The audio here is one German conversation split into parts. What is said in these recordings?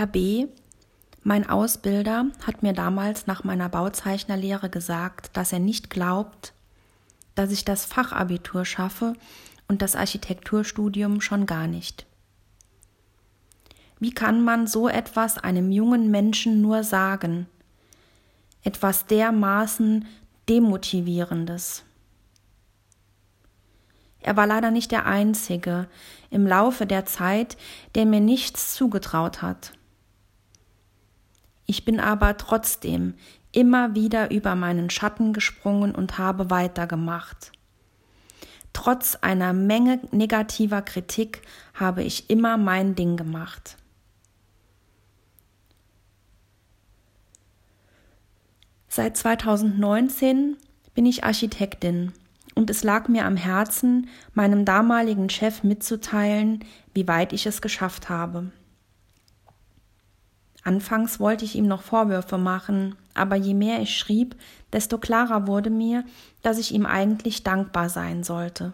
Herr B., mein Ausbilder, hat mir damals nach meiner Bauzeichnerlehre gesagt, dass er nicht glaubt, dass ich das Fachabitur schaffe und das Architekturstudium schon gar nicht. Wie kann man so etwas einem jungen Menschen nur sagen? Etwas dermaßen Demotivierendes. Er war leider nicht der Einzige im Laufe der Zeit, der mir nichts zugetraut hat. Ich bin aber trotzdem immer wieder über meinen Schatten gesprungen und habe weitergemacht. Trotz einer Menge negativer Kritik habe ich immer mein Ding gemacht. Seit 2019 bin ich Architektin und es lag mir am Herzen, meinem damaligen Chef mitzuteilen, wie weit ich es geschafft habe. Anfangs wollte ich ihm noch Vorwürfe machen, aber je mehr ich schrieb, desto klarer wurde mir, dass ich ihm eigentlich dankbar sein sollte.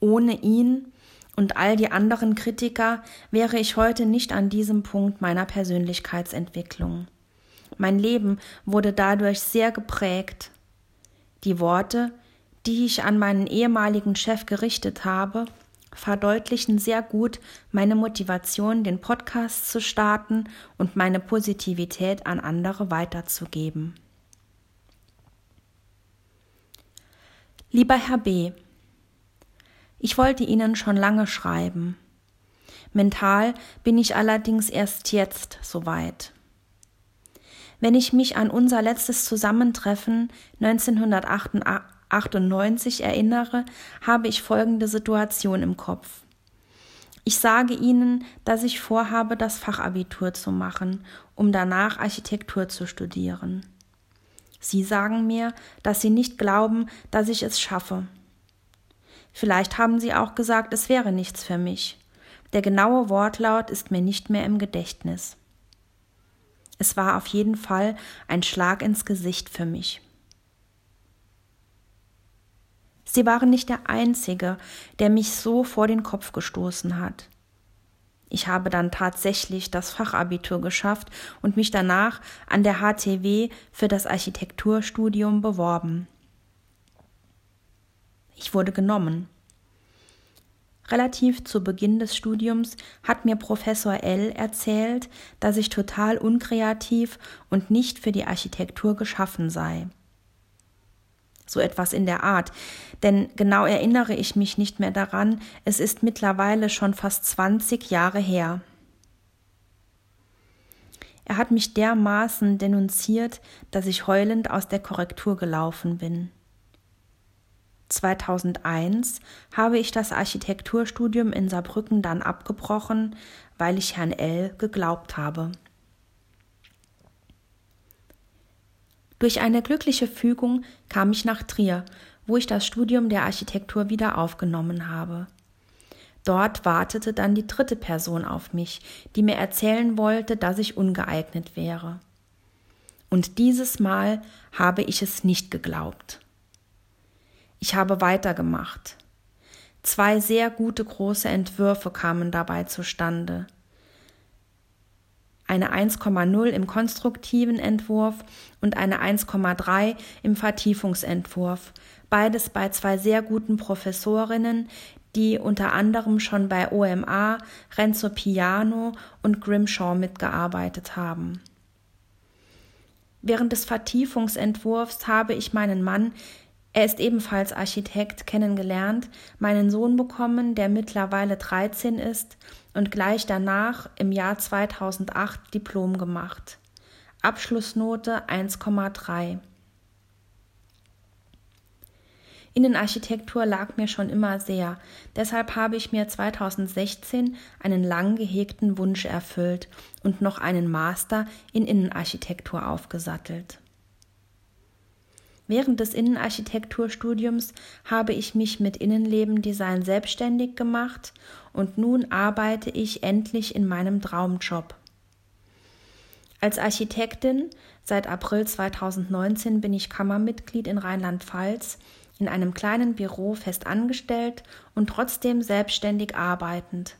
Ohne ihn und all die anderen Kritiker wäre ich heute nicht an diesem Punkt meiner Persönlichkeitsentwicklung. Mein Leben wurde dadurch sehr geprägt. Die Worte, die ich an meinen ehemaligen Chef gerichtet habe, verdeutlichen sehr gut meine Motivation, den Podcast zu starten und meine Positivität an andere weiterzugeben. Lieber Herr B., ich wollte Ihnen schon lange schreiben. Mental bin ich allerdings erst jetzt soweit. Wenn ich mich an unser letztes Zusammentreffen 1988 98 erinnere, habe ich folgende Situation im Kopf. Ich sage Ihnen, dass ich vorhabe, das Fachabitur zu machen, um danach Architektur zu studieren. Sie sagen mir, dass Sie nicht glauben, dass ich es schaffe. Vielleicht haben Sie auch gesagt, es wäre nichts für mich. Der genaue Wortlaut ist mir nicht mehr im Gedächtnis. Es war auf jeden Fall ein Schlag ins Gesicht für mich. Sie waren nicht der Einzige, der mich so vor den Kopf gestoßen hat. Ich habe dann tatsächlich das Fachabitur geschafft und mich danach an der HTW für das Architekturstudium beworben. Ich wurde genommen. Relativ zu Beginn des Studiums hat mir Professor L erzählt, dass ich total unkreativ und nicht für die Architektur geschaffen sei so etwas in der Art. Denn genau erinnere ich mich nicht mehr daran, es ist mittlerweile schon fast 20 Jahre her. Er hat mich dermaßen denunziert, dass ich heulend aus der Korrektur gelaufen bin. 2001 habe ich das Architekturstudium in Saarbrücken dann abgebrochen, weil ich Herrn L. geglaubt habe. Durch eine glückliche Fügung kam ich nach Trier, wo ich das Studium der Architektur wieder aufgenommen habe. Dort wartete dann die dritte Person auf mich, die mir erzählen wollte, dass ich ungeeignet wäre. Und dieses Mal habe ich es nicht geglaubt. Ich habe weitergemacht. Zwei sehr gute große Entwürfe kamen dabei zustande eine 1,0 im konstruktiven Entwurf und eine 1,3 im Vertiefungsentwurf. Beides bei zwei sehr guten Professorinnen, die unter anderem schon bei OMA, Renzo Piano und Grimshaw mitgearbeitet haben. Während des Vertiefungsentwurfs habe ich meinen Mann, er ist ebenfalls Architekt, kennengelernt, meinen Sohn bekommen, der mittlerweile 13 ist und gleich danach im Jahr 2008 Diplom gemacht. Abschlussnote 1,3. Innenarchitektur lag mir schon immer sehr, deshalb habe ich mir 2016 einen lang gehegten Wunsch erfüllt und noch einen Master in Innenarchitektur aufgesattelt. Während des Innenarchitekturstudiums habe ich mich mit Innenlebendesign selbstständig gemacht und nun arbeite ich endlich in meinem Traumjob. Als Architektin seit April 2019 bin ich Kammermitglied in Rheinland-Pfalz, in einem kleinen Büro fest angestellt und trotzdem selbstständig arbeitend,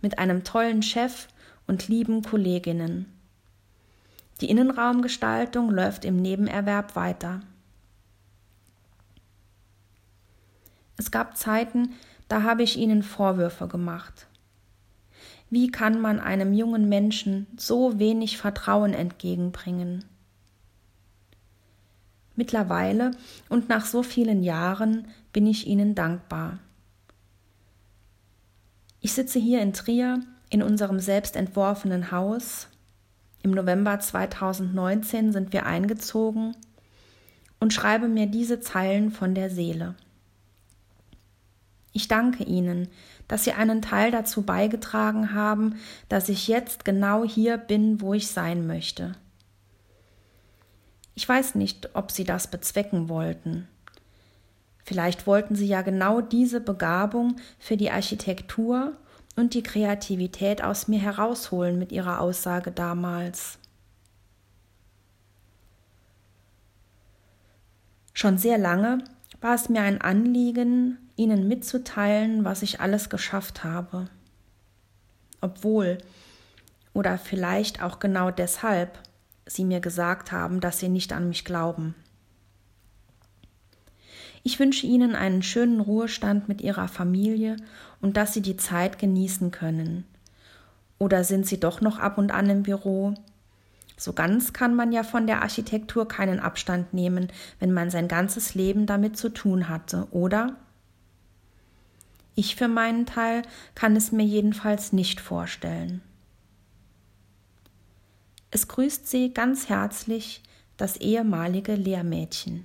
mit einem tollen Chef und lieben Kolleginnen. Die Innenraumgestaltung läuft im Nebenerwerb weiter. Es gab Zeiten, da habe ich ihnen Vorwürfe gemacht. Wie kann man einem jungen Menschen so wenig Vertrauen entgegenbringen? Mittlerweile und nach so vielen Jahren bin ich ihnen dankbar. Ich sitze hier in Trier in unserem selbst entworfenen Haus. Im November 2019 sind wir eingezogen und schreibe mir diese Zeilen von der Seele. Ich danke Ihnen, dass Sie einen Teil dazu beigetragen haben, dass ich jetzt genau hier bin, wo ich sein möchte. Ich weiß nicht, ob Sie das bezwecken wollten. Vielleicht wollten Sie ja genau diese Begabung für die Architektur und die Kreativität aus mir herausholen mit Ihrer Aussage damals. Schon sehr lange war es mir ein Anliegen, ihnen mitzuteilen, was ich alles geschafft habe. Obwohl, oder vielleicht auch genau deshalb, sie mir gesagt haben, dass sie nicht an mich glauben. Ich wünsche Ihnen einen schönen Ruhestand mit Ihrer Familie und dass Sie die Zeit genießen können. Oder sind Sie doch noch ab und an im Büro? So ganz kann man ja von der Architektur keinen Abstand nehmen, wenn man sein ganzes Leben damit zu tun hatte, oder? Ich für meinen Teil kann es mir jedenfalls nicht vorstellen. Es grüßt Sie ganz herzlich das ehemalige Lehrmädchen.